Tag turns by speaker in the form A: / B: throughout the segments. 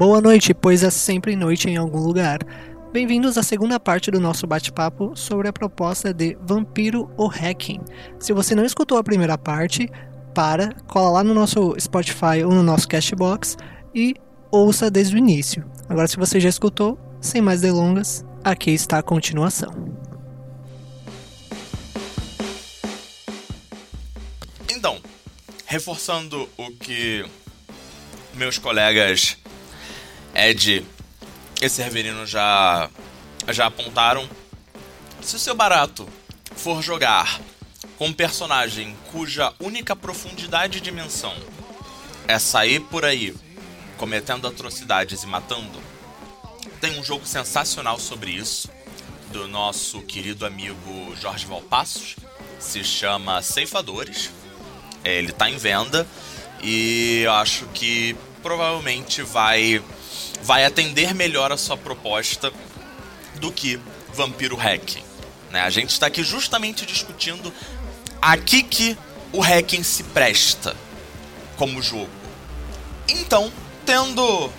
A: Boa noite, pois é sempre noite em algum lugar. Bem-vindos à segunda parte do nosso bate-papo sobre a proposta de Vampiro ou Hacking. Se você não escutou a primeira parte, para, cola lá no nosso Spotify ou no nosso Cashbox e ouça desde o início. Agora, se você já escutou, sem mais delongas, aqui está a continuação.
B: Então, reforçando o que meus colegas Ed e Severino já, já apontaram, se o seu barato for jogar com um personagem cuja única profundidade e dimensão é sair por aí cometendo atrocidades e matando, tem um jogo sensacional sobre isso do nosso querido amigo Jorge Valpassos, se chama Ceifadores. Ele está em venda e eu acho que provavelmente vai vai atender melhor a sua proposta do que Vampiro Hacking. Né? A gente está aqui justamente discutindo aqui que o hacking se presta como jogo. Então, tendo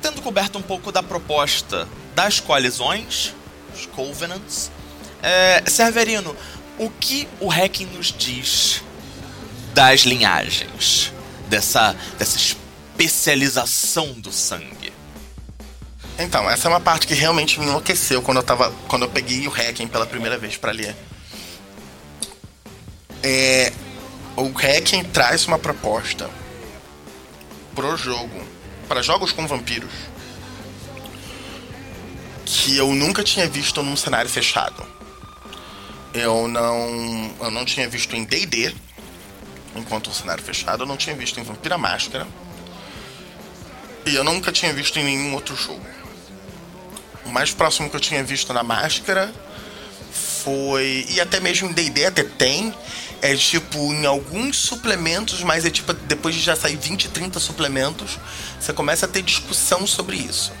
B: tendo coberto um pouco da proposta das coalizões, os Covenants, é, Severino, o que o hacking nos diz das linhagens, dessa, dessa especialização do sangue?
C: Então, essa é uma parte que realmente me enlouqueceu quando eu tava. Quando eu peguei o hacking pela primeira vez para ler. É, o hacking traz uma proposta pro jogo, para jogos com vampiros, que eu nunca tinha visto num cenário fechado. Eu não, eu não tinha visto em D&D, enquanto um cenário fechado, eu não tinha visto em Vampira Máscara, e eu nunca tinha visto em nenhum outro jogo. O mais próximo que eu tinha visto na Máscara foi. E até mesmo em DD até tem. É tipo em alguns suplementos, mas é tipo depois de já sair 20, 30 suplementos, você começa a ter discussão sobre isso.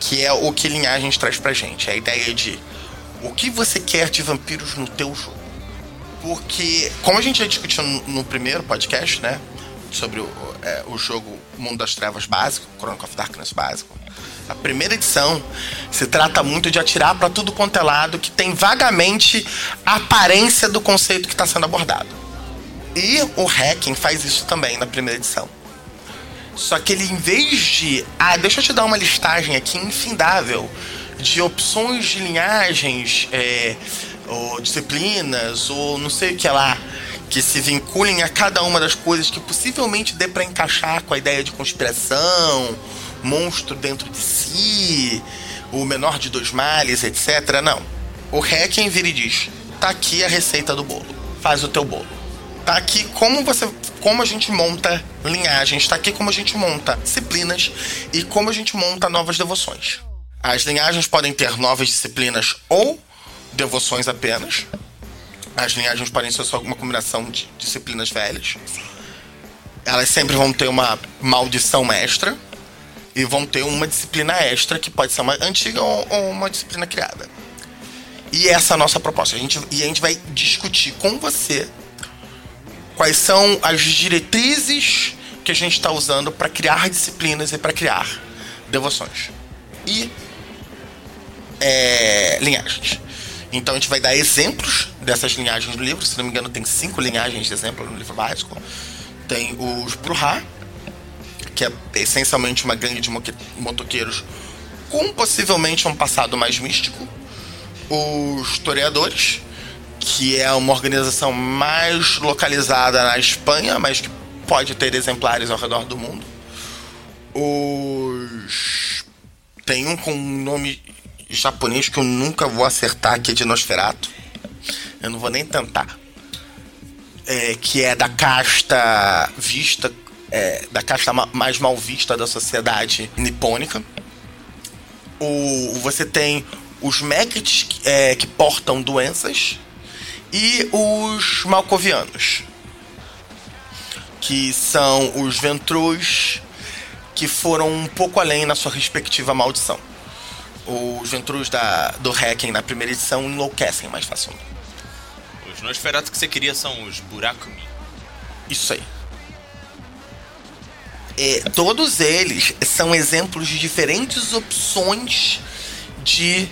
C: Que é o que Linhagens traz pra gente. É a ideia de o que você quer de vampiros no teu jogo. Porque, como a gente já discutiu no primeiro podcast, né? Sobre o, é, o jogo Mundo das Trevas básico, Chronicle of Darkness básico. A primeira edição se trata muito de atirar para tudo quanto é lado que tem vagamente a aparência do conceito que está sendo abordado. E o Hacking faz isso também na primeira edição. Só que ele, em vez de. Ah, deixa eu te dar uma listagem aqui infindável de opções de linhagens, é, ou disciplinas, ou não sei o que lá que se vinculem a cada uma das coisas que possivelmente dê para encaixar com a ideia de conspiração, monstro dentro de si, o menor de dois males, etc. Não. O Hacking vira e diz: tá aqui a receita do bolo. Faz o teu bolo. Tá aqui como você. Como a gente monta linhagens, tá aqui como a gente monta disciplinas e como a gente monta novas devoções. As linhagens podem ter novas disciplinas ou devoções apenas. As linhagens podem ser só uma combinação de disciplinas velhas. Elas sempre vão ter uma maldição mestra e vão ter uma disciplina extra que pode ser uma antiga ou, ou uma disciplina criada. E essa é a nossa proposta. A gente, e a gente vai discutir com você quais são as diretrizes que a gente está usando para criar disciplinas e para criar devoções. E é, linhagens. Então a gente vai dar exemplos dessas linhagens no livro. Se não me engano, tem cinco linhagens de exemplo no livro básico. Tem os Bruhá, que é essencialmente uma gangue de motoqueiros com possivelmente um passado mais místico. Os Toreadores, que é uma organização mais localizada na Espanha, mas que pode ter exemplares ao redor do mundo. Os. Tem um com um nome japonês que eu nunca vou acertar, que é de Nosferatu. Eu não vou nem tentar. É, que é da casta vista, é, da casta mais mal vista da sociedade nipônica. O, você tem os Megits é, que portam doenças e os Malcovianos, que são os Ventrus que foram um pouco além na sua respectiva maldição os Ventrus da, do Hacking na primeira edição enlouquecem mais facilmente.
B: Os Nosferatu que você queria são os Burakumi.
C: Isso aí. é, todos eles são exemplos de diferentes opções de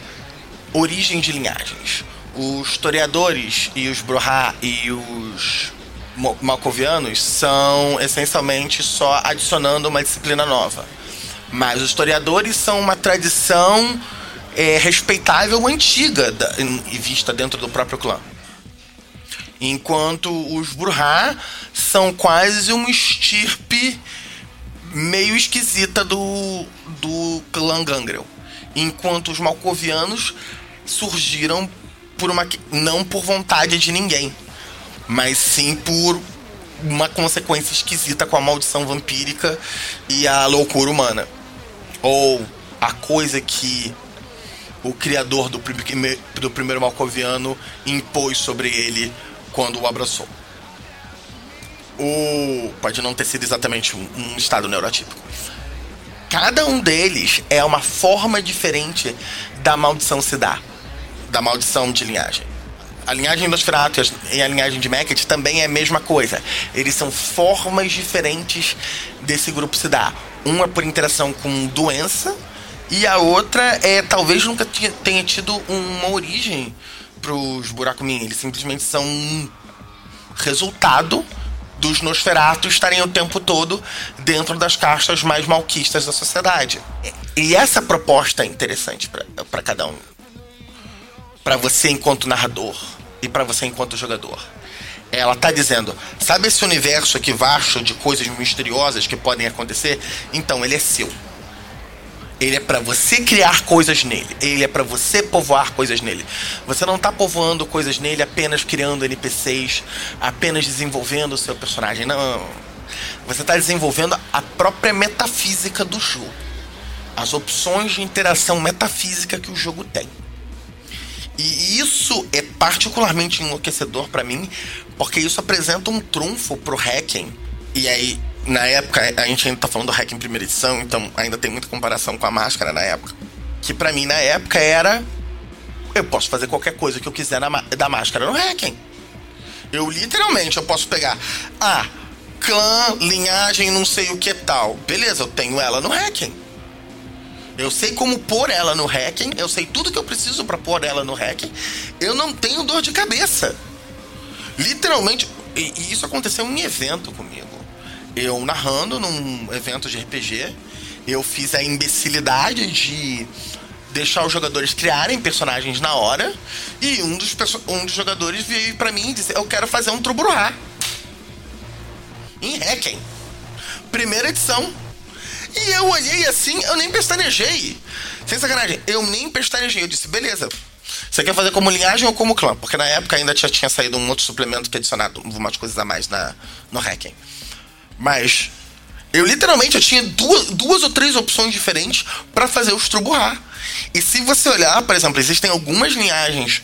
C: origem de linhagens. Os historiadores e os Broha e os Malcovianos são essencialmente só adicionando uma disciplina nova. Mas os historiadores são uma tradição é, respeitável antiga e vista dentro do próprio clã. Enquanto os Burha são quase uma estirpe meio esquisita do, do clã Gangrel. Enquanto os Malcovianos surgiram por uma não por vontade de ninguém, mas sim por uma consequência esquisita com a maldição vampírica e a loucura humana. Ou a coisa que o criador do, do primeiro Malcoviano impôs sobre ele quando o abraçou. O, pode não ter sido exatamente um, um estado neurotípico. Cada um deles é uma forma diferente da maldição se dar. Da maldição de linhagem. A linhagem dos Fratos e a linhagem de Meket também é a mesma coisa. Eles são formas diferentes desse grupo se dar. Um é por interação com doença, e a outra é talvez nunca tenha tido uma origem pros Burakumin. Eles simplesmente são um resultado dos Nosferatos estarem o tempo todo dentro das castas mais malquistas da sociedade. E essa proposta é interessante para cada um. Para você enquanto narrador e para você enquanto jogador. Ela tá dizendo, sabe esse universo aqui vasto de coisas misteriosas que podem acontecer? Então ele é seu. Ele é para você criar coisas nele. Ele é para você povoar coisas nele. Você não tá povoando coisas nele apenas criando NPCs, apenas desenvolvendo o seu personagem. Não. Você está desenvolvendo a própria metafísica do jogo. As opções de interação metafísica que o jogo tem. E isso é particularmente enlouquecedor para mim, porque isso apresenta um trunfo pro hacking. E aí, na época, a gente ainda tá falando do hack em primeira edição, então ainda tem muita comparação com a máscara na época. Que para mim, na época, era. Eu posso fazer qualquer coisa que eu quiser na, da máscara no hacking. Eu literalmente eu posso pegar. Ah, clã, linhagem, não sei o que tal. Beleza, eu tenho ela no hacking. Eu sei como pôr ela no hacking, eu sei tudo que eu preciso para pôr ela no hacking. Eu não tenho dor de cabeça. Literalmente, e, e isso aconteceu em evento comigo eu narrando num evento de RPG, eu fiz a imbecilidade de deixar os jogadores criarem personagens na hora e um dos, um dos jogadores veio para mim e disse: Eu quero fazer um Trubruhá. Em Hacken. Primeira edição. E eu olhei assim, eu nem pestanejei. Sem sacanagem, eu nem pestanejei. Eu disse: Beleza. Você quer fazer como linhagem ou como clã? Porque na época ainda já tinha saído um outro suplemento que adicionado umas coisas a mais na, no Hacken. Mas eu literalmente eu tinha duas, duas ou três opções diferentes para fazer o Struburrar. E se você olhar, por exemplo, existem algumas linhagens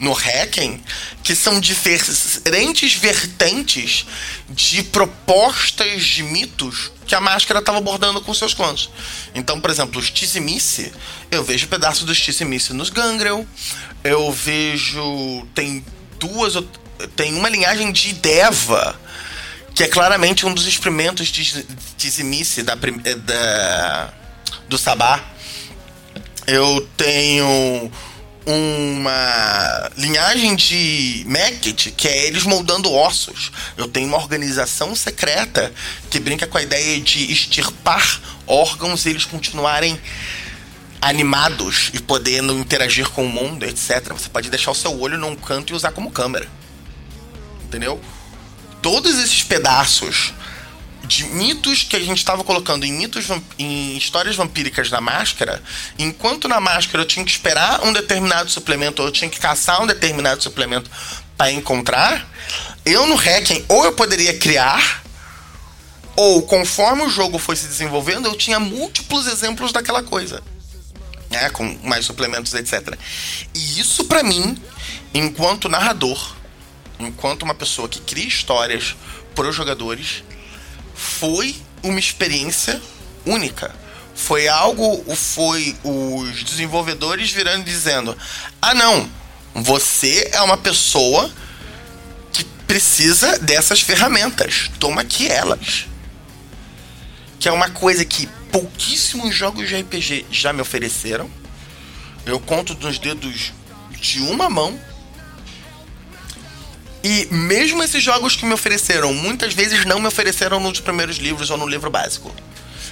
C: no Hacken que são diferentes vertentes de propostas de mitos que a máscara estava abordando com seus clãs. Então, por exemplo, os Tizimice, eu vejo pedaços dos Tizimice nos Gangrel, eu vejo. Tem duas. Tem uma linhagem de Deva que é claramente um dos experimentos de dizimice da, eh, da, do Sabá. Eu tenho uma linhagem de Meket, que é eles moldando ossos. Eu tenho uma organização secreta que brinca com a ideia de extirpar órgãos e eles continuarem animados e podendo interagir com o mundo, etc. Você pode deixar o seu olho num canto e usar como câmera. Entendeu? Todos esses pedaços de mitos que a gente estava colocando em mitos em histórias vampíricas da máscara, enquanto na máscara eu tinha que esperar um determinado suplemento ou eu tinha que caçar um determinado suplemento para encontrar, eu no Hacking ou eu poderia criar ou conforme o jogo foi se desenvolvendo, eu tinha múltiplos exemplos daquela coisa. Né, com mais suplementos, etc. E isso para mim, enquanto narrador, enquanto uma pessoa que cria histórias para os jogadores, foi uma experiência única. Foi algo, foi os desenvolvedores virando e dizendo: ah, não, você é uma pessoa que precisa dessas ferramentas, toma aqui elas. que é uma coisa que pouquíssimos jogos de RPG já me ofereceram. Eu conto nos dedos de uma mão. E mesmo esses jogos que me ofereceram, muitas vezes não me ofereceram nos primeiros livros ou no livro básico.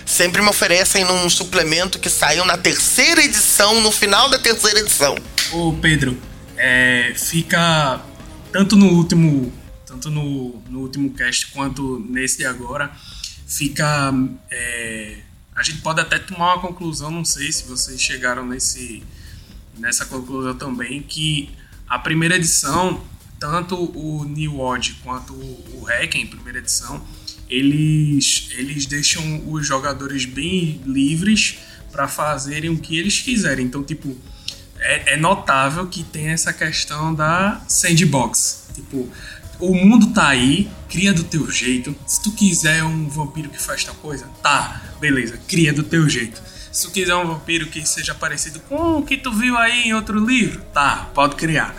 C: Sempre me oferecem num suplemento que saiu na terceira edição, no final da terceira edição.
D: Ô Pedro, é, fica tanto no último tanto no, no último cast quanto nesse de agora fica é, a gente pode até tomar uma conclusão não sei se vocês chegaram nesse nessa conclusão também que a primeira edição tanto o New Odd quanto o Hacken primeira edição eles eles deixam os jogadores bem livres para fazerem o que eles quiserem então tipo é, é, notável que tem essa questão da sandbox. Tipo, o mundo tá aí, cria do teu jeito. Se tu quiser um vampiro que faz tal coisa, tá, beleza, cria do teu jeito. Se tu quiser um vampiro que seja parecido com o que tu viu aí em outro livro, tá, pode criar.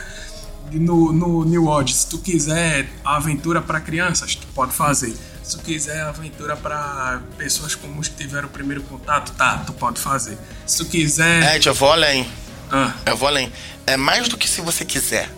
D: No, no New World, se tu quiser aventura para crianças, tu pode fazer. Se tu quiser aventura para pessoas como os que tiveram o primeiro contato, tá, tu pode fazer. Se tu quiser.
C: Ed, eu vou além.
D: Ah,
C: Eu vou além. É mais do que se você quiser.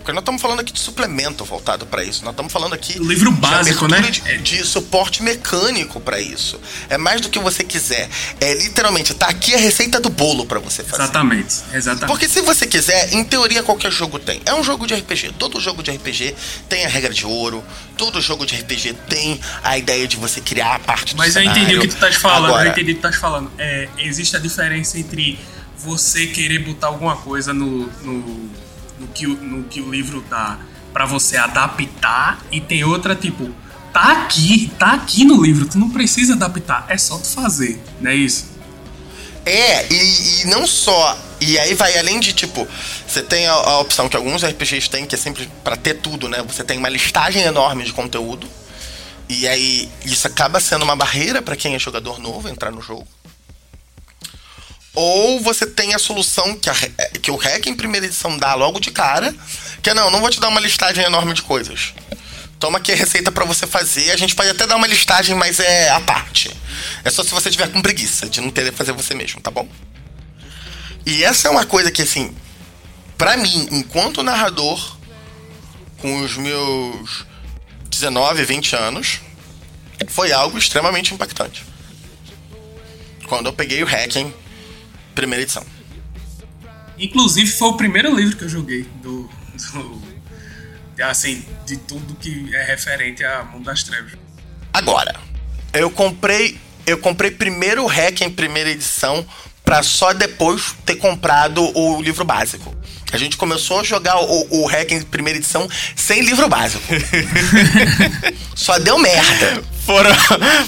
C: Porque nós estamos falando aqui de suplemento voltado para isso. Nós estamos falando aqui
D: Livro
C: de
D: básico,
C: abertura
D: né?
C: De, de suporte mecânico para isso. É mais do que você quiser. É literalmente, tá aqui a receita do bolo para você fazer.
D: exatamente, exatamente.
C: Porque se você quiser, em teoria qualquer jogo tem. É um jogo de RPG. Todo jogo de RPG tem a regra de ouro. Todo jogo de RPG tem a ideia de você criar a parte do
D: Mas eu
C: cenário.
D: entendi o que tu estás falando.
C: Agora,
D: Eu entendi o que tu estás falando. É, existe a diferença entre você querer botar alguma coisa no, no, no, que, no que o livro dá pra você adaptar e tem outra tipo tá aqui, tá aqui no livro, tu não precisa adaptar, é só tu fazer, não é isso?
C: É, e, e não só. E aí vai além de tipo, você tem a, a opção que alguns RPGs têm, que é sempre pra ter tudo, né? Você tem uma listagem enorme de conteúdo. E aí isso acaba sendo uma barreira pra quem é jogador novo entrar no jogo. Ou você tem a solução que, a, que o hack em primeira edição dá logo de cara, que é não, não vou te dar uma listagem enorme de coisas. Toma aqui a receita pra você fazer. A gente pode até dar uma listagem, mas é a parte. É só se você tiver com preguiça de não querer fazer você mesmo, tá bom? E essa é uma coisa que, assim, pra mim, enquanto narrador, com os meus 19, 20 anos, foi algo extremamente impactante. Quando eu peguei o Hacking, primeira edição.
D: Inclusive foi o primeiro livro que eu joguei do, do assim, de tudo que é referente a Mundo das Trevas.
C: Agora, eu comprei, eu comprei primeiro o Hack em primeira edição pra só depois ter comprado o livro básico. A gente começou a jogar o, o Hack em primeira edição sem livro básico. só deu merda.
B: Foram,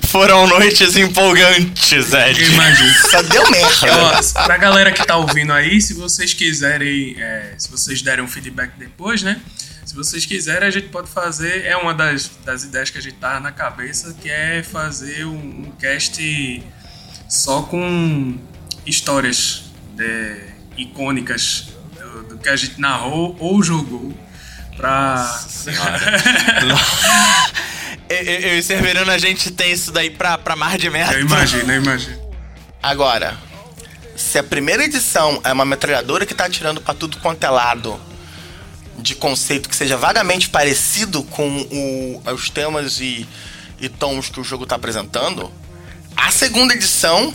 B: foram noites empolgantes,
D: Eu
B: Ed.
D: imagino.
C: Só deu merda.
D: Ó, pra galera que tá ouvindo aí, se vocês quiserem, é, se vocês derem um feedback depois, né? Se vocês quiserem, a gente pode fazer. É uma das, das ideias que a gente tá na cabeça, que é fazer um, um cast só com histórias é, icônicas do, do que a gente narrou ou jogou. Pra.
B: Eu, eu, eu e Cerverino, a gente tem isso daí pra, pra mar de merda.
D: eu imagino, eu imagino.
C: Agora, se a primeira edição é uma metralhadora que tá atirando pra tudo quanto é lado, de conceito que seja vagamente parecido com o- os temas e, e tons que o jogo tá apresentando, a segunda edição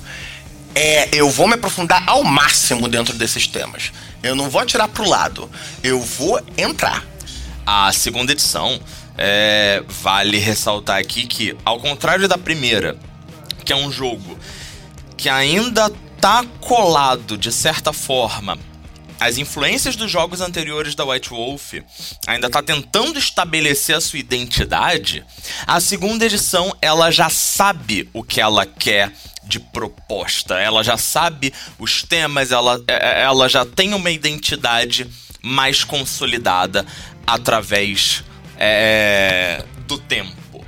C: é eu vou me aprofundar ao máximo dentro desses temas. Eu não vou atirar pro lado, eu vou entrar.
B: A segunda edição, é, vale ressaltar aqui que, ao contrário da primeira, que é um jogo que ainda tá colado, de certa forma, as influências dos jogos anteriores da White Wolf, ainda tá tentando estabelecer a sua identidade, a segunda edição, ela já sabe o que ela quer de proposta, ela já sabe os temas, ela, é- ela já tem uma identidade mais consolidada através é, do tempo.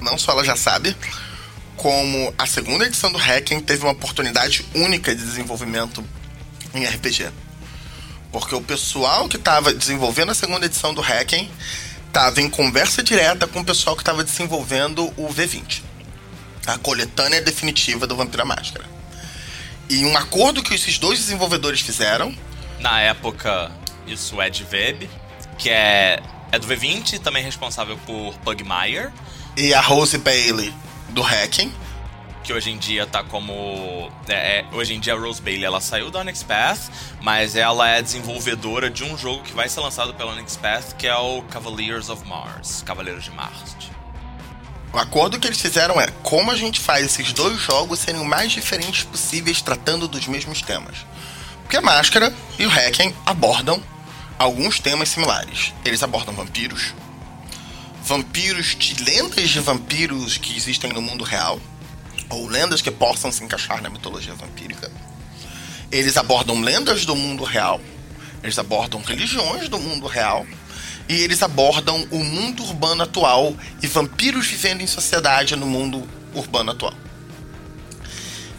C: não só ela já sabe, como a segunda edição do Hacking teve uma oportunidade única de desenvolvimento em RPG. Porque o pessoal que estava desenvolvendo a segunda edição do Hacking estava em conversa direta com o pessoal que estava desenvolvendo o V20. a coletânea definitiva do Vampira Máscara. E um acordo que esses dois desenvolvedores fizeram.
B: Na época, isso é de Web, que é, é do V20, também responsável por Pugmire.
C: E a Rose Bailey, do Hacking.
B: Que hoje em dia tá como. É, é, hoje em dia a Rose Bailey ela saiu da Onyx Path, mas ela é desenvolvedora de um jogo que vai ser lançado pela Onyx Path, que é o Cavaliers of Mars Cavaleiros de Marte.
C: O acordo que eles fizeram é como a gente faz esses dois jogos serem o mais diferentes possíveis tratando dos mesmos temas. Porque a Máscara e o Hacking abordam alguns temas similares. Eles abordam vampiros, vampiros de lendas de vampiros que existem no mundo real, ou lendas que possam se encaixar na mitologia vampírica. Eles abordam lendas do mundo real, eles abordam religiões do mundo real e eles abordam o mundo urbano atual e vampiros vivendo em sociedade no mundo urbano atual.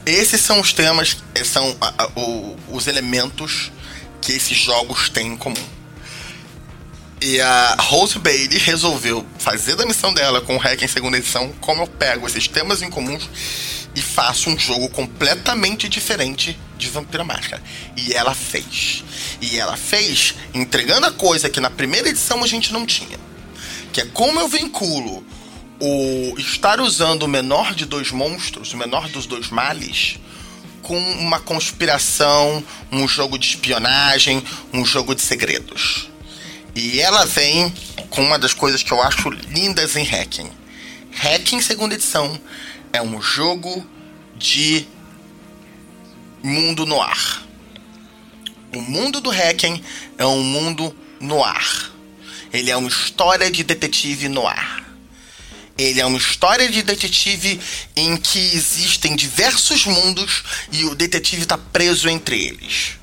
C: Esses são os temas, são a, a, o, os elementos que esses jogos têm em comum. E a Rose Bailey resolveu fazer da missão dela com o Hack em segunda edição como eu pego esses temas em comuns e faço um jogo completamente diferente de Vampira Máscara. E ela fez. E ela fez entregando a coisa que na primeira edição a gente não tinha. Que é como eu vinculo o estar usando o menor de dois monstros, o menor dos dois males, com uma conspiração, um jogo de espionagem, um jogo de segredos. E ela vem com uma das coisas que eu acho lindas em Hacking. Hacking segunda edição é um jogo de mundo no ar. O mundo do Hacking é um mundo no ar. Ele é uma história de detetive no ar. Ele é uma história de detetive em que existem diversos mundos e o detetive está preso entre eles.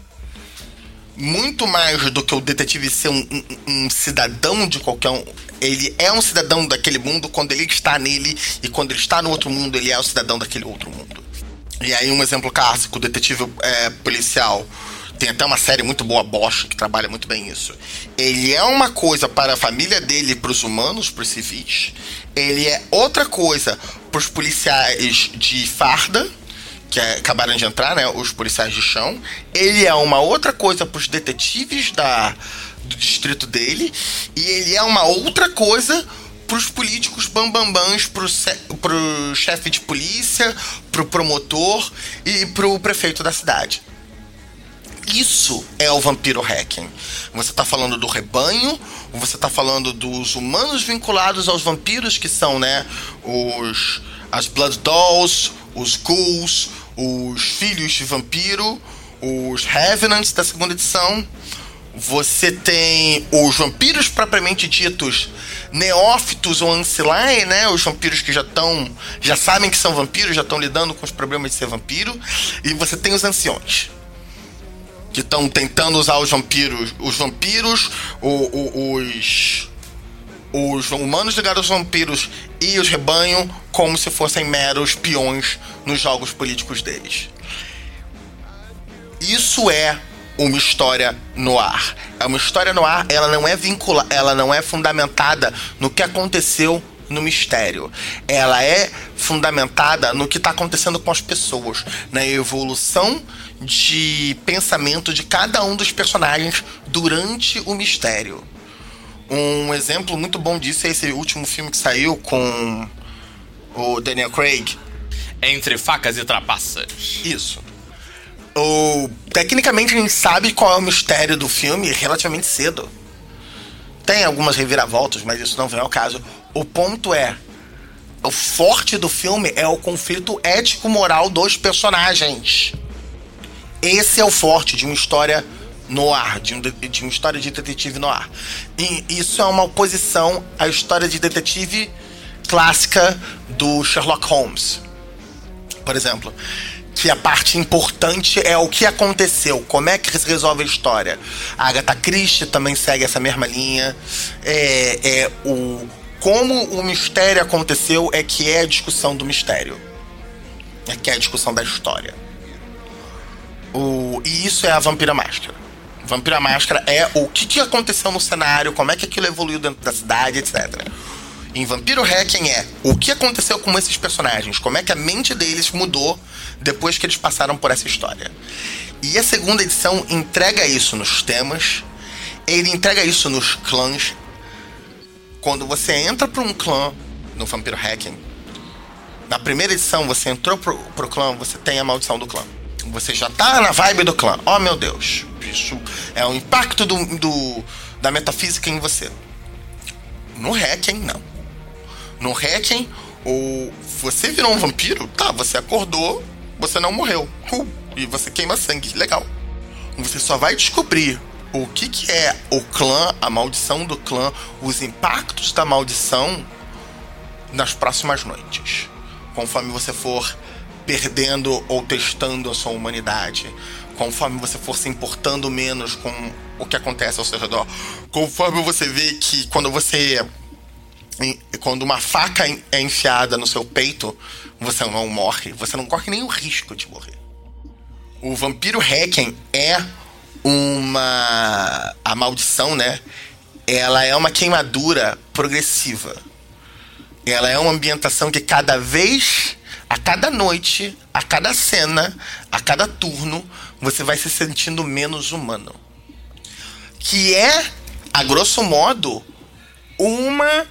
C: Muito mais do que o detetive ser um, um, um cidadão de qualquer um, ele é um cidadão daquele mundo quando ele está nele, e quando ele está no outro mundo, ele é o cidadão daquele outro mundo. E aí, um exemplo clássico: o detetive é, policial. Tem até uma série muito boa, Bosch, que trabalha muito bem isso. Ele é uma coisa para a família dele, para os humanos, para os civis. Ele é outra coisa para os policiais de farda, que é, acabaram de entrar, né? Os policiais de chão. Ele é uma outra coisa para os detetives da, do distrito dele. E ele é uma outra coisa pros políticos bambambãs, pro, pro chefe de polícia, pro promotor e pro prefeito da cidade. Isso é o vampiro hacking. Você está falando do rebanho, você está falando dos humanos vinculados aos vampiros, que são, né, os as Blood Dolls, os Ghouls, os Filhos de Vampiro, os Revenants da segunda edição, você tem os vampiros propriamente ditos neófitos ou ancillae, né? Os vampiros que já estão, já sabem que são vampiros, já estão lidando com os problemas de ser vampiro. E você tem os anciões que estão tentando usar os vampiros, os vampiros, o, o, os os humanos ligados aos vampiros e os rebanho como se fossem meros peões nos jogos políticos deles. Isso é uma história no ar. É uma história no ar, ela não é vinculada, ela não é fundamentada no que aconteceu no mistério. Ela é fundamentada no que está acontecendo com as pessoas, na evolução de pensamento de cada um dos personagens durante o mistério. Um exemplo muito bom disso é esse último filme que saiu com o Daniel Craig.
B: Entre facas e trapaças.
C: Isso. O, tecnicamente a gente sabe qual é o mistério do filme relativamente cedo. Tem algumas reviravoltas, mas isso não vem ao caso. O ponto é: o forte do filme é o conflito ético-moral dos personagens. Esse é o forte de uma história no ar, de, um, de uma história de detetive no ar. E isso é uma oposição à história de detetive clássica do Sherlock Holmes. Por exemplo, que a parte importante é o que aconteceu, como é que se resolve a história. A Agatha Christie também segue essa mesma linha. É, é o como o mistério aconteceu é que é a discussão do mistério. É que é a discussão da história. O, e isso é a Vampira Máscara. Vampira Máscara é o que, que aconteceu no cenário, como é que aquilo evoluiu dentro da cidade, etc. em Vampiro Hacking é o que aconteceu com esses personagens, como é que a mente deles mudou depois que eles passaram por essa história. E a segunda edição entrega isso nos temas, ele entrega isso nos clãs. Quando você entra para um clã no Vampiro Hacking, na primeira edição você entrou pro, pro clã, você tem a maldição do clã. Você já tá na vibe do clã. Oh meu Deus, isso é o impacto do, do da metafísica em você. No Hacking, não. No Hacking, ou você virou um vampiro, tá, você acordou, você não morreu. Uh, e você queima sangue, legal. Você só vai descobrir o que, que é o clã, a maldição do clã, os impactos da maldição nas próximas noites. Conforme você for perdendo ou testando a sua humanidade, conforme você for se importando menos com o que acontece ao seu redor, conforme você vê que quando você quando uma faca é enfiada no seu peito, você não morre, você não corre o risco de morrer. O vampiro Hacken é uma a maldição, né? Ela é uma queimadura progressiva. Ela é uma ambientação que cada vez, a cada noite, a cada cena, a cada turno, você vai se sentindo menos humano. Que é, a grosso modo, uma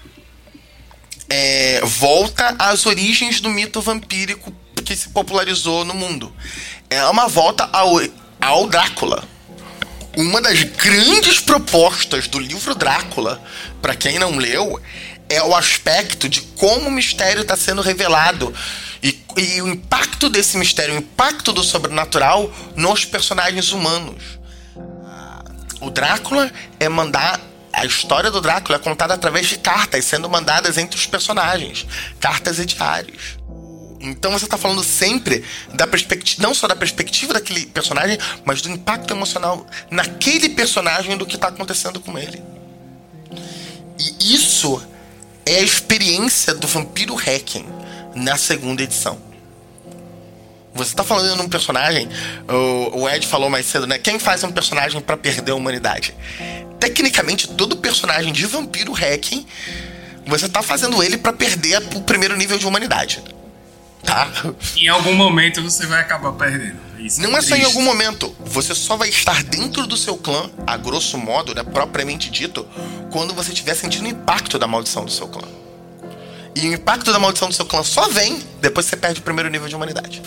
C: é, volta às origens do mito vampírico que se popularizou no mundo. É uma volta ao, ao Drácula. Uma das grandes propostas do livro Drácula, para quem não leu, é o aspecto de como o mistério está sendo revelado e, e, o impacto desse mistério, o impacto do sobrenatural nos personagens humanos. O Drácula é mandar a história do Drácula é contada através de cartas sendo mandadas entre os personagens, cartas e diários. Então você está falando sempre da perspectiva, não só da perspectiva daquele personagem, mas do impacto emocional naquele personagem do que está acontecendo com ele. E isso é a experiência do Vampiro Hacking na segunda edição. Você está falando de um personagem, o, Ed falou mais cedo, né? Quem faz um personagem para perder a humanidade? Tecnicamente, todo personagem de vampiro hacking, você está fazendo ele para perder o primeiro nível de humanidade. Tá?
D: Em algum momento você vai acabar perdendo.
C: Isso Não é, é só em algum momento. Você só vai estar dentro do seu clã, a grosso modo, né, propriamente dito, quando você estiver sentindo o impacto da maldição do seu clã. E o impacto da maldição do seu clã só vem depois que você perde o primeiro nível de humanidade.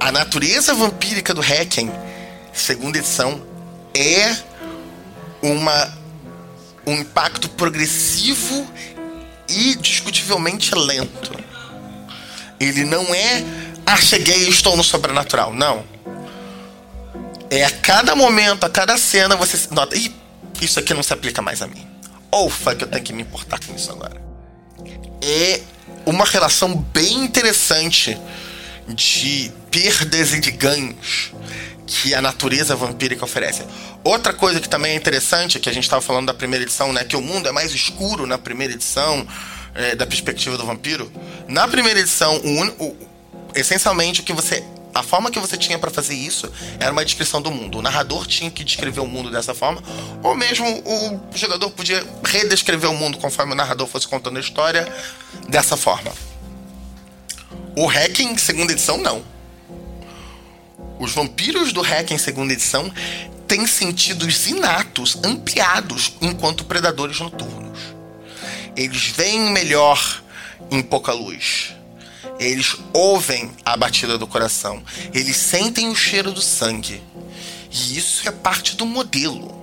C: A natureza vampírica do Hacken, segunda edição, é uma um impacto progressivo e discutivelmente lento. Ele não é ah, cheguei e estou no sobrenatural. Não. É a cada momento, a cada cena, você nota, Ih, isso aqui não se aplica mais a mim. Ou fuck, eu tenho que me importar com isso agora. É uma relação bem interessante de perdas e de ganhos que a natureza vampírica oferece. Outra coisa que também é interessante, que a gente estava falando da primeira edição, né, que o mundo é mais escuro na primeira edição, é, da perspectiva do vampiro. Na primeira edição, o, o, essencialmente o que você a forma que você tinha para fazer isso era uma descrição do mundo. O narrador tinha que descrever o mundo dessa forma, ou mesmo o jogador podia redescrever o mundo conforme o narrador fosse contando a história dessa forma. O Hacking segunda edição, não. Os vampiros do Hacking segunda edição têm sentidos inatos ampliados enquanto predadores noturnos. Eles veem melhor em pouca luz. Eles ouvem a batida do coração. Eles sentem o cheiro do sangue. E isso é parte do modelo.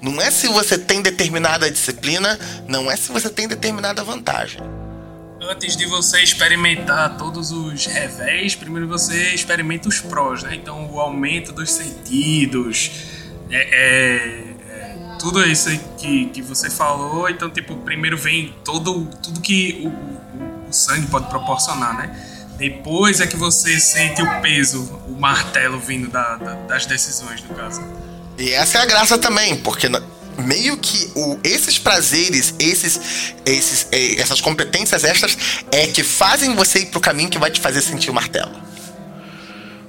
C: Não é se você tem determinada disciplina, não é se você tem determinada vantagem
D: antes de você experimentar todos os revés, primeiro você experimenta os prós, né? Então, o aumento dos sentidos, é, é, é, tudo isso que, que você falou. Então, tipo, primeiro vem todo, tudo que o, o, sangue pode proporcionar, né? Depois é que você sente o peso, o martelo vindo da, da, das decisões, no caso.
C: E essa é a graça também, porque meio que o, esses prazeres, esses, esses, é, essas competências extras é que fazem você ir pro caminho que vai te fazer sentir o martelo.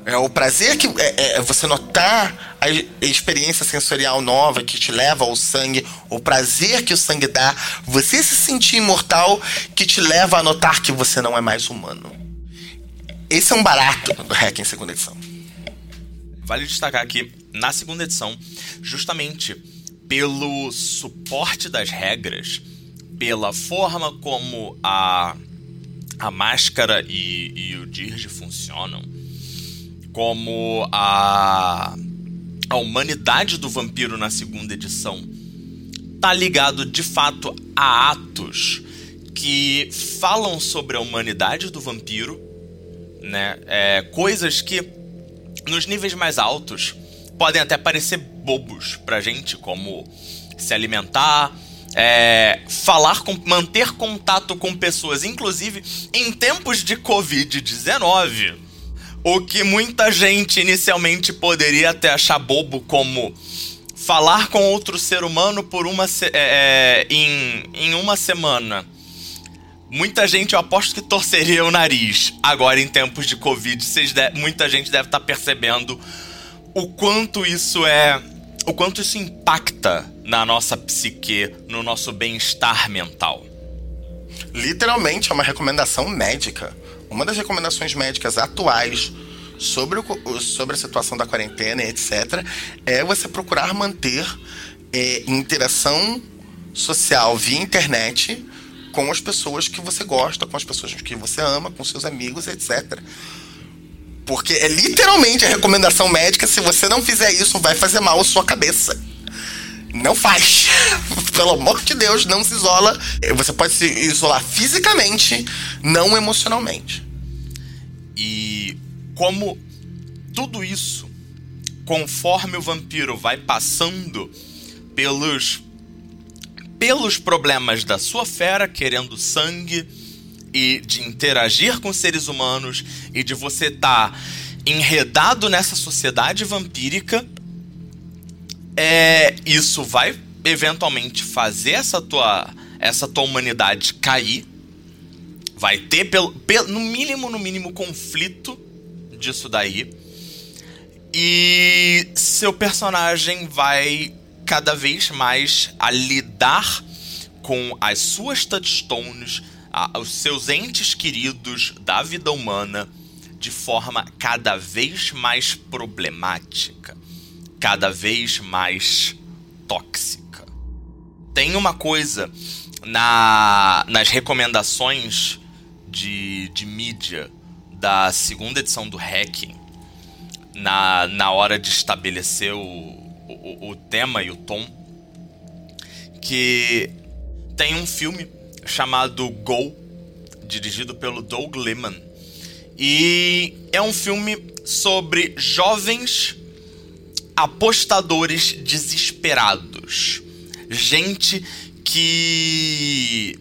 C: É o prazer que é, é, você notar a experiência sensorial nova que te leva ao sangue, o prazer que o sangue dá, você se sentir imortal que te leva a notar que você não é mais humano. Esse é um barato do Hack em segunda edição.
B: Vale destacar aqui, na segunda edição, justamente pelo suporte das regras, pela forma como a, a máscara e, e o Dirge funcionam, como a, a humanidade do vampiro na segunda edição tá ligado de fato a atos que falam sobre a humanidade do vampiro, né? É, coisas que nos níveis mais altos podem até parecer bobos pra gente, como se alimentar, é, falar com, manter contato com pessoas, inclusive em tempos de Covid-19. O que muita gente inicialmente poderia até achar bobo, como falar com outro ser humano por uma é, é, em, em uma semana. Muita gente, eu aposto que torceria o nariz. Agora, em tempos de Covid, muita gente deve estar tá percebendo o quanto isso é. O quanto isso impacta na nossa psique, no nosso bem-estar mental.
C: Literalmente é uma recomendação médica. Uma das recomendações médicas atuais sobre, o, sobre a situação da quarentena etc., é você procurar manter é, interação social via internet com as pessoas que você gosta, com as pessoas que você ama, com seus amigos, etc. Porque é literalmente a recomendação médica: se você não fizer isso, vai fazer mal à sua cabeça. Não faz. Pelo amor de Deus, não se isola. Você pode se isolar fisicamente, não emocionalmente.
B: E como tudo isso, conforme o vampiro vai passando pelos pelos problemas da sua fera querendo sangue e de interagir com seres humanos e de você estar tá enredado nessa sociedade vampírica, é, isso vai eventualmente fazer essa tua, essa tua humanidade cair. Vai ter, pelo, pelo, no mínimo, no mínimo, conflito disso daí. E seu personagem vai cada vez mais a lidar com as suas touchstones, a, os seus entes queridos da vida humana de forma cada vez mais problemática, cada vez mais tóxica. Tem uma coisa na, nas recomendações de, de mídia da segunda edição do Hacking, na, na hora de estabelecer o, o, o tema e o tom, que tem um filme chamado Go, dirigido pelo Doug Liman. E é um filme sobre jovens apostadores desesperados. Gente que.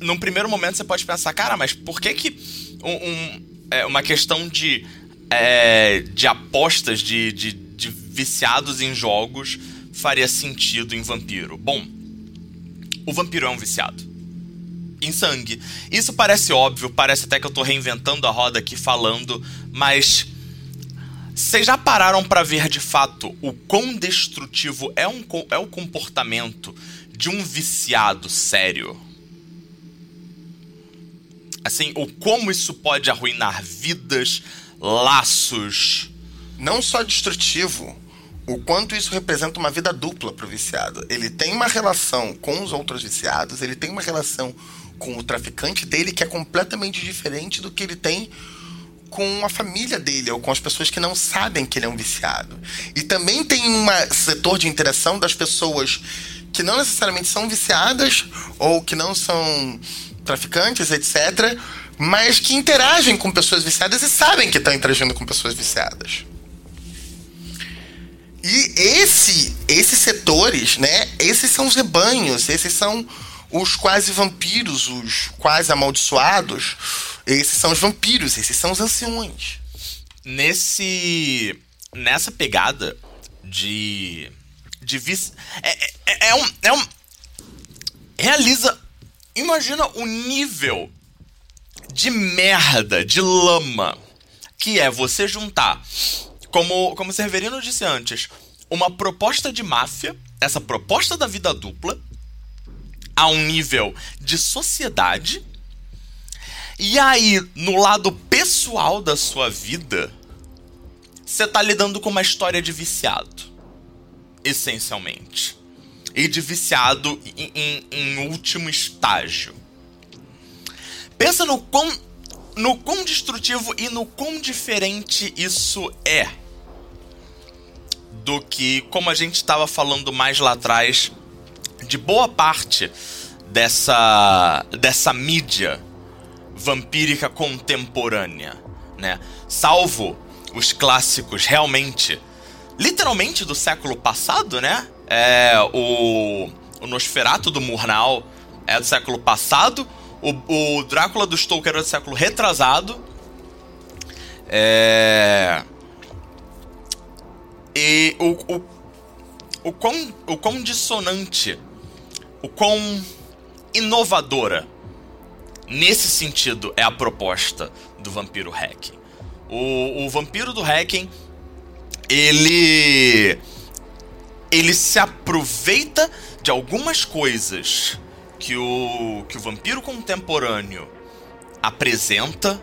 B: Num primeiro momento você pode pensar, cara, mas por que que um, um é, uma questão de, é, de apostas, de, de de viciados em jogos faria sentido em vampiro? Bom, o vampiro é um viciado. Em sangue. Isso parece óbvio, parece até que eu tô reinventando a roda aqui falando, mas. Vocês já pararam para ver de fato o quão destrutivo é, um, é o comportamento de um viciado sério? Assim, ou como isso pode arruinar vidas, laços,
C: não só destrutivo, o quanto isso representa uma vida dupla para o viciado. Ele tem uma relação com os outros viciados, ele tem uma relação com o traficante dele que é completamente diferente do que ele tem com a família dele ou com as pessoas que não sabem que ele é um viciado. E também tem um setor de interação das pessoas que não necessariamente são viciadas ou que não são traficantes, etc., mas que interagem com pessoas viciadas e sabem que estão interagindo com pessoas viciadas. E esse, esses setores, né? Esses são os rebanhos, esses são os quase vampiros, os quase amaldiçoados. Esses são os vampiros, esses são os anciões.
B: Nesse. Nessa pegada de. de vice. É, é, é um. É um. Realiza. Imagina o nível de merda, de lama que é você juntar, como, como Severino disse antes, uma proposta de máfia, essa proposta da vida dupla, a um nível de sociedade. E aí, no lado pessoal da sua vida, você tá lidando com uma história de viciado. Essencialmente. E de viciado em, em, em último estágio. Pensa no quão, no quão destrutivo e no quão diferente isso é do que, como a gente estava falando mais lá atrás, de boa parte dessa, dessa mídia vampírica contemporânea, né? Salvo os clássicos realmente, literalmente do século passado, né? É, o, o Nosferatu do Murnau é do século passado, o, o Drácula do Stoker é do século retrasado. É... E o, o, o, quão, o quão dissonante, o quão inovadora nesse sentido é a proposta do Vampiro Hacking. O, o Vampiro do Hacking, ele. Ele se aproveita de algumas coisas que o, que o vampiro contemporâneo apresenta,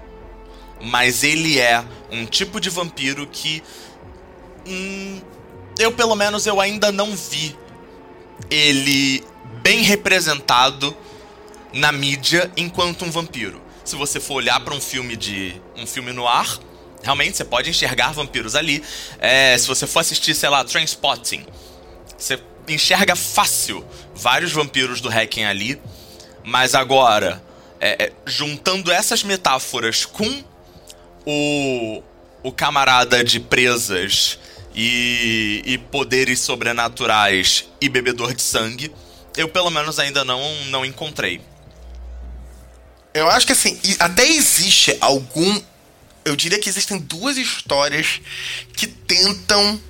B: mas ele é um tipo de vampiro que hum, eu pelo menos eu ainda não vi ele bem representado na mídia enquanto um vampiro. Se você for olhar para um filme de um filme no ar, realmente você pode enxergar vampiros ali. É, se você for assistir, sei lá, Trainspotting, você enxerga fácil vários vampiros do Hacking ali. Mas agora, é, é, juntando essas metáforas com o, o camarada de presas e, e poderes sobrenaturais e bebedor de sangue, eu pelo menos ainda não, não encontrei.
C: Eu acho que assim, até existe algum. Eu diria que existem duas histórias que tentam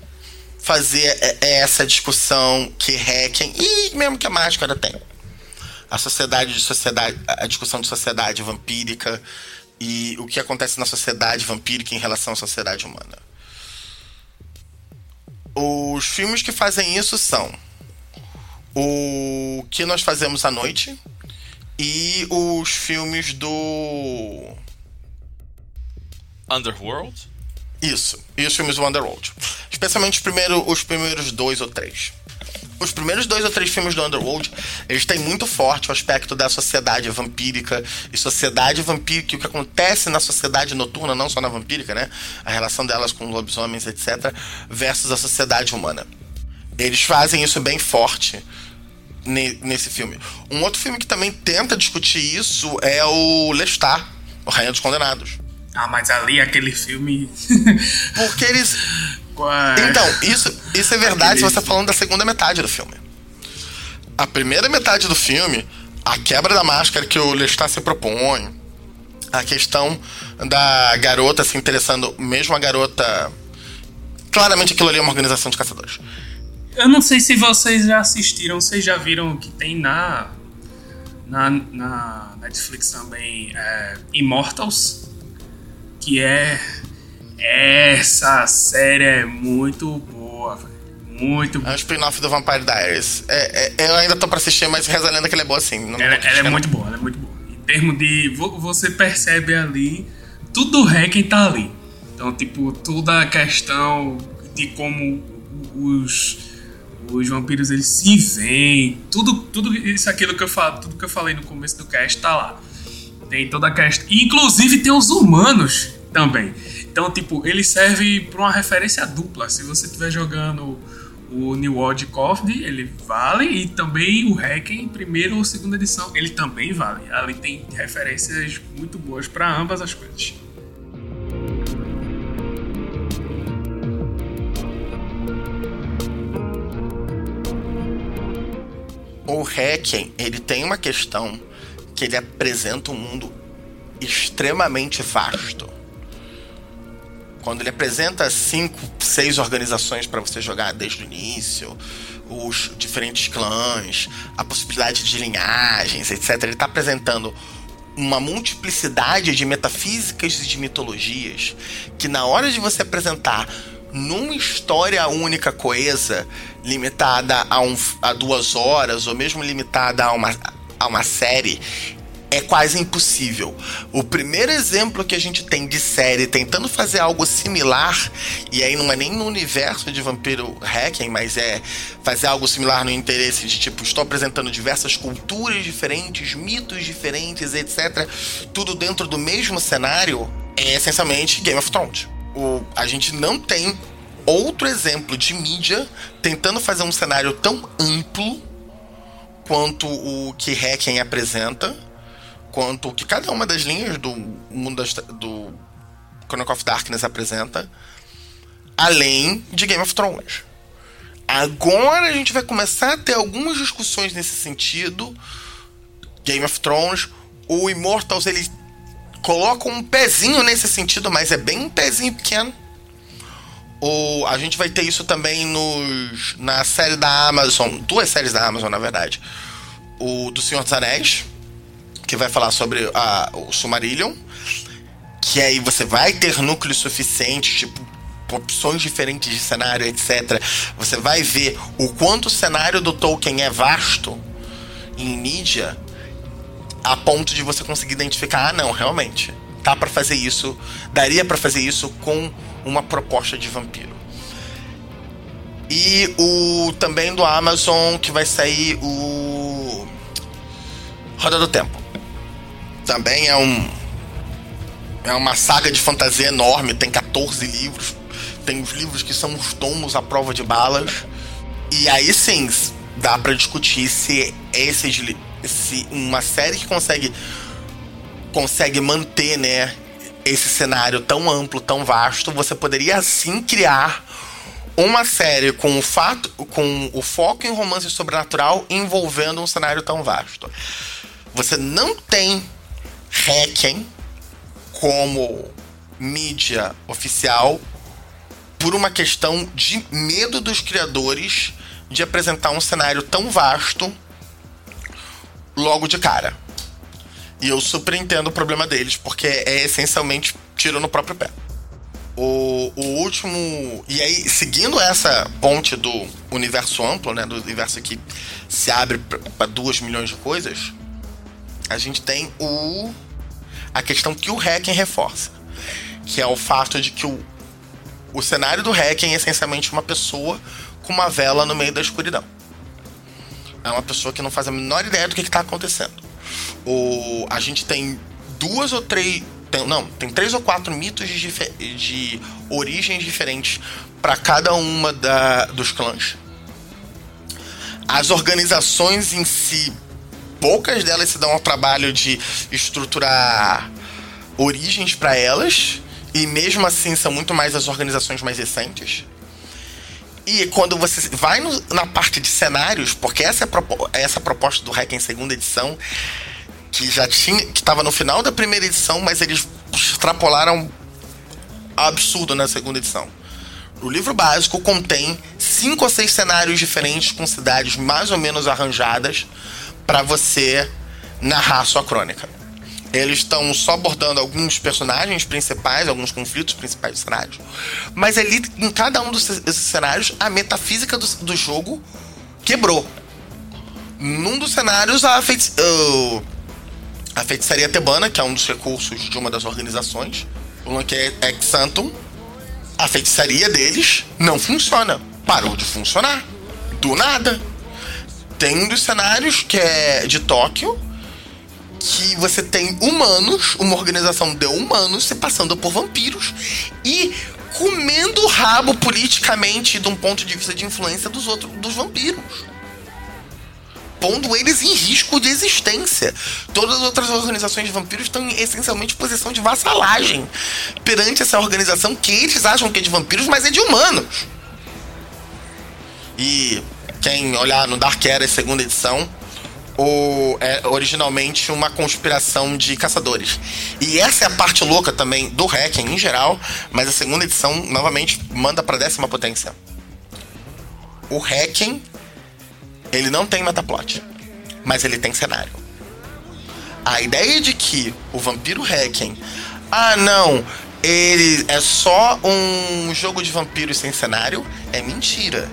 C: fazer essa discussão que Hacken e mesmo que a máscara tem. A sociedade de sociedade, a discussão de sociedade vampírica e o que acontece na sociedade vampírica em relação à sociedade humana. Os filmes que fazem isso são o que nós fazemos à noite e os filmes do
B: Underworld.
C: Isso, e os filmes do Underworld, especialmente os, primeiros os primeiros dois ou três. Os primeiros dois ou três filmes do Underworld, eles têm muito forte o aspecto da sociedade vampírica e sociedade vampírica, o que acontece na sociedade noturna, não só na vampírica, né? A relação delas com lobisomens, etc., versus a sociedade humana. Eles fazem isso bem forte nesse filme. Um outro filme que também tenta discutir isso é o Lestat, o Rainha dos Condenados.
D: Ah, mas ali aquele filme.
C: Porque eles. Então, isso, isso é verdade se você tá falando da segunda metade do filme. A primeira metade do filme, a quebra da máscara que o Lestat se propõe, a questão da garota se interessando, mesmo a garota. Claramente aquilo ali é uma organização de caçadores.
D: Eu não sei se vocês já assistiram, vocês já viram que tem na. Na, na Netflix também é, Immortals, que é. Essa série é muito boa, muito boa.
C: É um spin-off do Vampire Diaries. É, é, eu ainda tô pra assistir, mas reza a lenda que ela é boa assim.
D: Ela, ela é muito boa, ela é muito boa. Em termos de. Você percebe ali. Tudo o Hacken tá ali. Então, tipo, toda a questão de como os os vampiros eles se veem, tudo, tudo isso aquilo que eu falo, tudo que eu falei no começo do cast tá lá. Tem toda a questão, inclusive tem os humanos também. Então, tipo, ele serve para uma referência dupla. Se você estiver jogando o New World Code, ele vale e também o Hacken, primeira ou segunda edição, ele também vale. Ali tem referências muito boas para ambas as coisas.
C: O Hacken, ele tem uma questão que ele apresenta um mundo extremamente vasto. Quando ele apresenta cinco, seis organizações para você jogar desde o início, os diferentes clãs, a possibilidade de linhagens, etc. Ele está apresentando uma multiplicidade de metafísicas e de mitologias que na hora de você apresentar numa história única coesa, limitada a, um, a duas horas, ou mesmo limitada a uma, a uma série, é quase impossível. O primeiro exemplo que a gente tem de série tentando fazer algo similar, e aí não é nem no universo de Vampiro Hacking, mas é fazer algo similar no interesse de tipo, estou apresentando diversas culturas diferentes, mitos diferentes, etc. Tudo dentro do mesmo cenário, é essencialmente Game of Thrones. O, a gente não tem outro exemplo de mídia tentando fazer um cenário tão amplo quanto o que Hacking apresenta quanto que cada uma das linhas do mundo das, do Chronicle of Darkness apresenta, além de Game of Thrones. Agora a gente vai começar a ter algumas discussões nesse sentido. Game of Thrones, o Immortals ele coloca um pezinho nesse sentido, mas é bem um pezinho pequeno. O, a gente vai ter isso também nos, na série da Amazon, duas séries da Amazon, na verdade. O do Senhor dos Anéis, que vai falar sobre a, o Sumarillion, que aí você vai ter núcleo suficiente, tipo, opções diferentes de cenário, etc. Você vai ver o quanto o cenário do Tolkien é vasto em mídia, a ponto de você conseguir identificar, ah, não, realmente, tá para fazer isso, daria para fazer isso com uma proposta de vampiro. E o também do Amazon que vai sair o Roda do Tempo também é um é uma saga de fantasia enorme, tem 14 livros. Tem os livros que são os tomos à prova de balas. E aí sim, dá para discutir se esses se uma série que consegue consegue manter, né, esse cenário tão amplo, tão vasto, você poderia sim criar uma série com o fato com o foco em romance sobrenatural envolvendo um cenário tão vasto. Você não tem Hacken como mídia oficial por uma questão de medo dos criadores de apresentar um cenário tão vasto logo de cara. E eu super entendo o problema deles, porque é essencialmente tiro no próprio pé. O, o último. E aí, seguindo essa ponte do universo amplo, né? Do universo que se abre para duas milhões de coisas, a gente tem o a questão que o Hacken reforça, que é o fato de que o, o cenário do Hacken é essencialmente uma pessoa com uma vela no meio da escuridão. É uma pessoa que não faz a menor ideia do que está acontecendo. O, a gente tem duas ou três. Tem, não, tem três ou quatro mitos de, de origens diferentes para cada uma da, dos clãs. As organizações em si poucas delas se dão ao trabalho de estruturar origens para elas, e mesmo assim são muito mais as organizações mais recentes. E quando você vai no, na parte de cenários, porque essa é a, essa proposta do Hack em segunda edição, que já tinha. que estava no final da primeira edição, mas eles extrapolaram absurdo na segunda edição. O livro básico contém cinco ou seis cenários diferentes com cidades mais ou menos arranjadas para você narrar a sua crônica. Eles estão só abordando alguns personagens principais, alguns conflitos principais do cenário. Mas ali, em cada um desses cenários, a metafísica do, do jogo quebrou. Num dos cenários, a, feiti uh, a feitiçaria tebana, que é um dos recursos de uma das organizações, uma que é Exantum, a feitiçaria deles não funciona. Parou de funcionar. Do nada tem um dos cenários que é de Tóquio, que você tem humanos, uma organização de humanos se passando por vampiros e comendo o rabo politicamente de um ponto de vista de influência dos outros dos vampiros. Pondo eles em risco de existência. Todas as outras organizações de vampiros estão essencialmente em posição de vassalagem perante essa organização que eles acham que é de vampiros, mas é de humanos. E quem olhar no Dark Era, segunda edição, o, é originalmente uma conspiração de caçadores. E essa é a parte louca também do Hacking em geral, mas a segunda edição, novamente, manda pra décima potência. O Hacking, ele não tem metaplot, mas ele tem cenário. A ideia de que o vampiro Requiem. Ah, não, ele é só um jogo de vampiros sem cenário é mentira.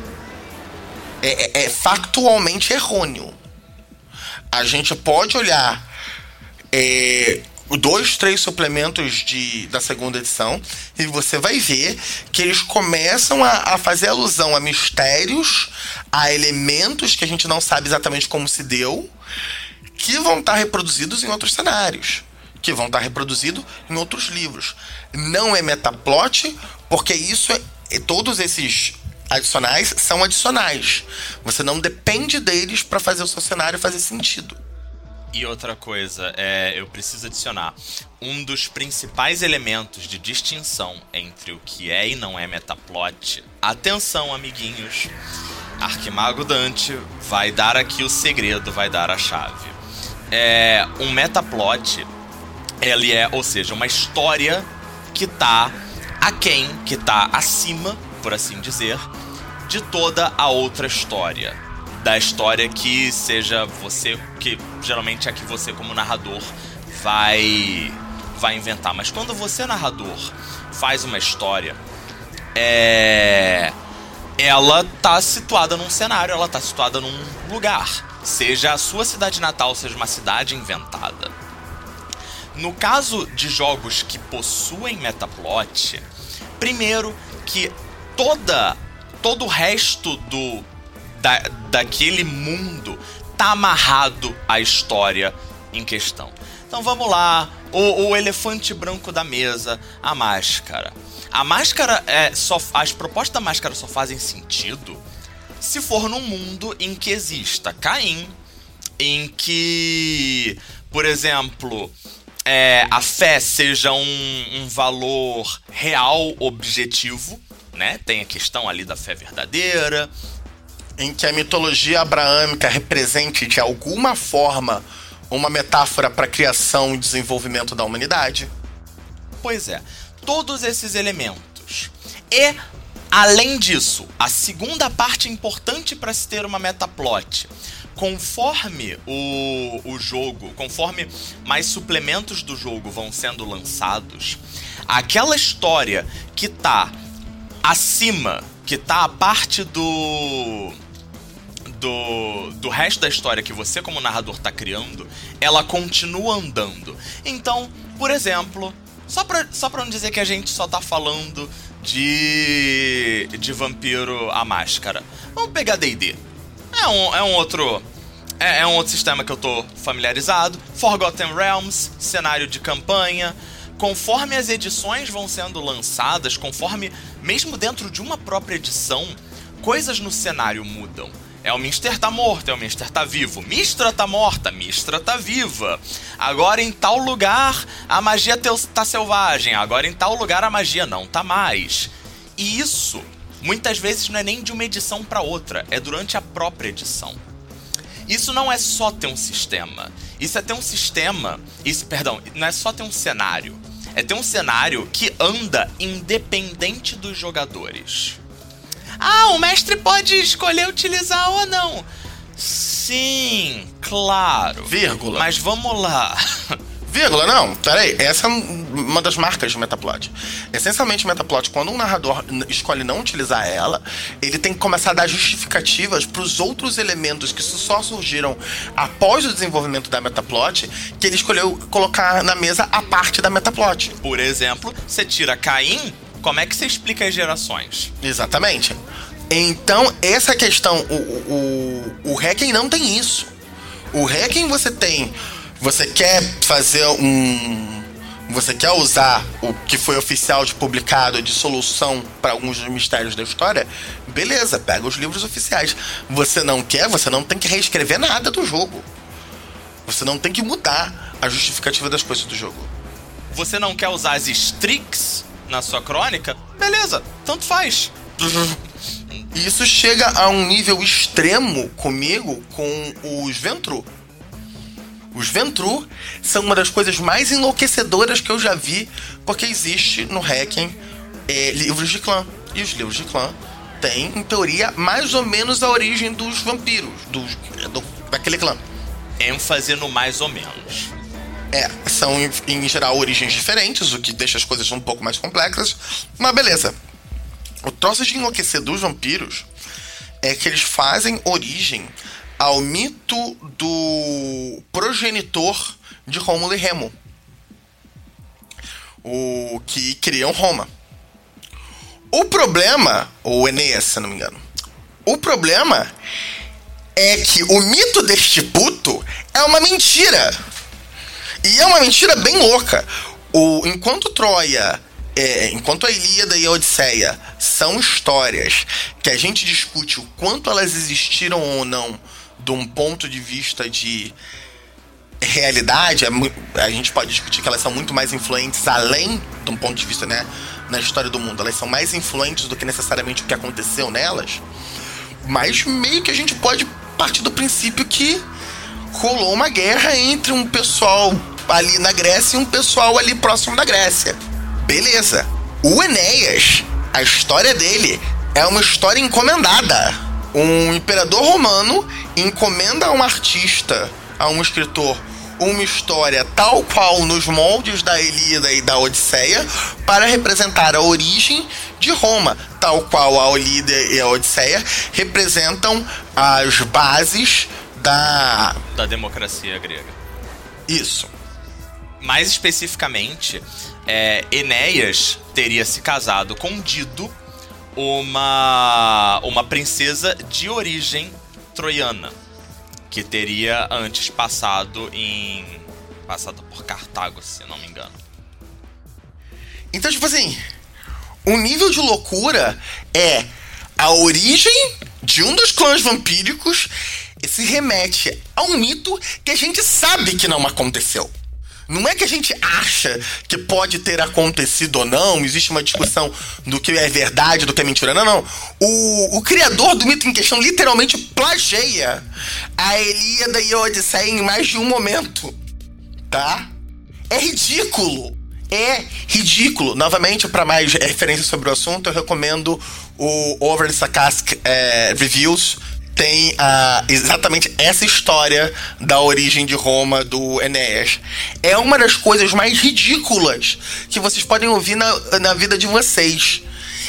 C: É, é, é factualmente errôneo. A gente pode olhar é, dois, três suplementos de, da segunda edição e você vai ver que eles começam a, a, fazer alusão a mistérios, a elementos que a gente não sabe exatamente como se deu, que vão estar reproduzidos em outros cenários que vão estar reproduzidos em outros livros. Não é metaplot, porque isso é, todos esses adicionais são adicionais. Você não depende deles para fazer o seu cenário fazer sentido.
B: E outra coisa, é, eu preciso adicionar. Um dos principais elementos de distinção entre o que é e não é metaplot. Atenção, amiguinhos. Arquimago Dante vai dar aqui o segredo, vai dar a chave. É, um metaplot ele é, ou seja, uma história que tá aquém, que tá acima, por assim dizer, de toda a outra história. Da história que seja você, que geralmente é que você como narrador vai vai inventar. Mas quando você narrador faz uma história, é ela tá situada num cenário, ela tá situada num lugar, seja a sua cidade natal, seja uma cidade inventada. No caso de jogos que possuem metaplot, primeiro que toda todo o resto do da, daquele mundo tá amarrado à história em questão. Então vamos lá, o, o elefante branco da mesa, a máscara. A máscara é só as propostas da máscara só fazem sentido se for num mundo em que exista Caim, em que, por exemplo, é, a fé seja um, um valor real, objetivo, né? Tem a questão ali da fé verdadeira.
C: Em que a mitologia abraâmica represente de alguma forma uma metáfora para a criação e desenvolvimento da humanidade.
B: Pois é, todos esses elementos. E, além disso, a segunda parte importante para se ter uma metaplot conforme o, o jogo, conforme mais suplementos do jogo vão sendo lançados, aquela história que tá acima, que tá a parte do do, do resto da história que você como narrador tá criando, ela continua andando. Então, por exemplo, só pra, só pra não dizer que a gente só tá falando de de Vampiro a Máscara. Vamos pegar D&D. É um, é um outro. É, é um outro sistema que eu tô familiarizado. Forgotten Realms, cenário de campanha. Conforme as edições vão sendo lançadas, conforme, mesmo dentro de uma própria edição, coisas no cenário mudam. É o Minster tá morto, é o Minster tá vivo. Mistra tá morta, Mistra tá viva. Agora em tal lugar a magia tá selvagem, agora em tal lugar a magia não tá mais. E isso muitas vezes não é nem de uma edição para outra, é durante a própria edição. Isso não é só ter um sistema. Isso é ter um sistema. Isso, perdão, não é só ter um cenário. É ter um cenário que anda independente dos jogadores. Ah, o mestre pode escolher utilizar ou não. Sim, claro.
C: Vírgula.
B: Mas vamos lá.
C: Vírgula, não, peraí. Essa é uma das marcas de Metaplot. Essencialmente, Metaplot, quando um narrador escolhe não utilizar ela, ele tem que começar a dar justificativas para os outros elementos que só surgiram após o desenvolvimento da Metaplot, que ele escolheu colocar na mesa a parte da Metaplot.
B: Por exemplo, você tira Caim, como é que você explica as gerações?
C: Exatamente. Então, essa questão, o, o, o Hacking não tem isso. O Hacking você tem você quer fazer um. Você quer usar o que foi oficial de publicado de solução para alguns dos mistérios da história? Beleza, pega os livros oficiais. Você não quer, você não tem que reescrever nada do jogo. Você não tem que mudar a justificativa das coisas do jogo.
B: Você não quer usar as Strix na sua crônica? Beleza, tanto faz.
C: Isso chega a um nível extremo comigo com os Ventru. Os Ventru são uma das coisas mais enlouquecedoras que eu já vi, porque existe no Hacking é, livros de clã. E os livros de clã têm, em teoria, mais ou menos a origem dos vampiros, do, daquele clã.
B: ênfase no mais ou menos.
C: É, são em, em geral origens diferentes, o que deixa as coisas um pouco mais complexas. Mas beleza. O troço de enlouquecer dos vampiros é que eles fazem origem ao mito do progenitor de Rômulo e Remo. O que criam Roma. O problema, ou Enéas, se não me engano. O problema é que o mito deste puto é uma mentira. E é uma mentira bem louca. O, enquanto Troia, é, enquanto a Ilíada e a Odisseia são histórias que a gente discute o quanto elas existiram ou não de um ponto de vista de realidade, é a gente pode discutir que elas são muito mais influentes além de um ponto de vista, né, na história do mundo. Elas são mais influentes do que necessariamente o que aconteceu nelas. Mas meio que a gente pode partir do princípio que rolou uma guerra entre um pessoal ali na Grécia e um pessoal ali próximo da Grécia. Beleza. O Enéas, a história dele é uma história encomendada. Um imperador romano encomenda a um artista, a um escritor, uma história tal qual nos moldes da Ilíada e da Odisseia para representar a origem de Roma, tal qual a Ilíada e a Odisseia representam as bases da
B: da democracia grega.
C: Isso.
B: Mais especificamente, é, Enéas teria se casado com Dido, uma uma princesa de origem troiana que teria antes passado em. passado por Cartago, se não me engano.
C: Então, tipo assim, o nível de loucura é a origem de um dos clãs vampíricos se remete a um mito que a gente sabe que não aconteceu. Não é que a gente acha que pode ter acontecido ou não, existe uma discussão do que é verdade, do que é mentira. Não, não. O, o criador do mito em questão literalmente plageia a Elíada e a Odisseia em mais de um momento. Tá? É ridículo. É ridículo. Novamente, para mais referências sobre o assunto, eu recomendo o Over the Sarcastic é, Reviews tem ah, exatamente essa história da origem de Roma do Enéas. É uma das coisas mais ridículas que vocês podem ouvir na, na vida de vocês.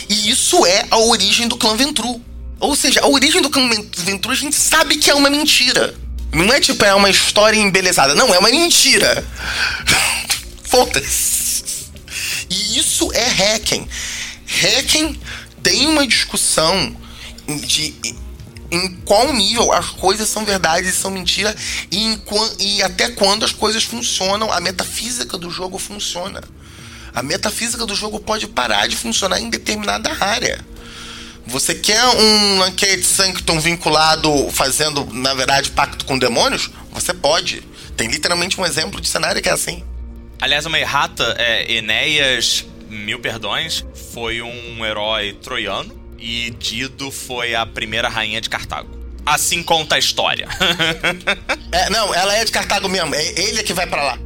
C: E isso é a origem do clã Ventru. Ou seja, a origem do clã Ventru a gente sabe que é uma mentira. Não é tipo, é uma história embelezada. Não, é uma mentira. Foda-se. E isso é hacking. Hacking tem uma discussão de em qual nível as coisas são verdade e são mentira e, em, e até quando as coisas funcionam, a metafísica do jogo funciona. A metafísica do jogo pode parar de funcionar em determinada área. Você quer um Lancet Sanctum vinculado, fazendo, na verdade, pacto com demônios? Você pode. Tem literalmente um exemplo de cenário que é assim.
B: Aliás, uma errata, é, Enéas, mil perdões, foi um herói troiano e Dido foi a primeira rainha de Cartago. Assim conta a história.
C: é, não, ela é de Cartago mesmo. É ele é que vai para lá.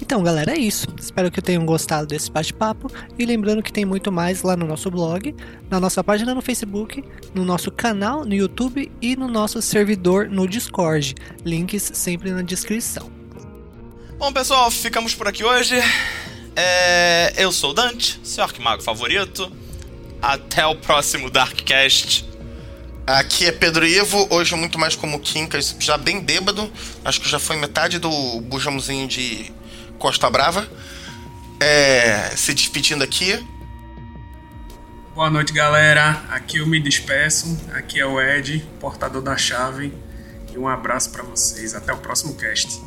A: Então, galera, é isso. Espero que tenham gostado desse bate-papo. E lembrando que tem muito mais lá no nosso blog, na nossa página no Facebook, no nosso canal no YouTube e no nosso servidor no Discord. Links sempre na descrição.
B: Bom, pessoal, ficamos por aqui hoje. É... Eu sou o Dante, seu Arquimago favorito. Até o próximo Darkcast.
C: Aqui é Pedro Ivo, hoje muito mais como Quincas, já bem bêbado. Acho que já foi metade do bujãozinho de Costa Brava. É... Se despedindo aqui.
D: Boa noite, galera. Aqui eu me despeço. Aqui é o Ed, portador da chave. E um abraço para vocês. Até o próximo cast.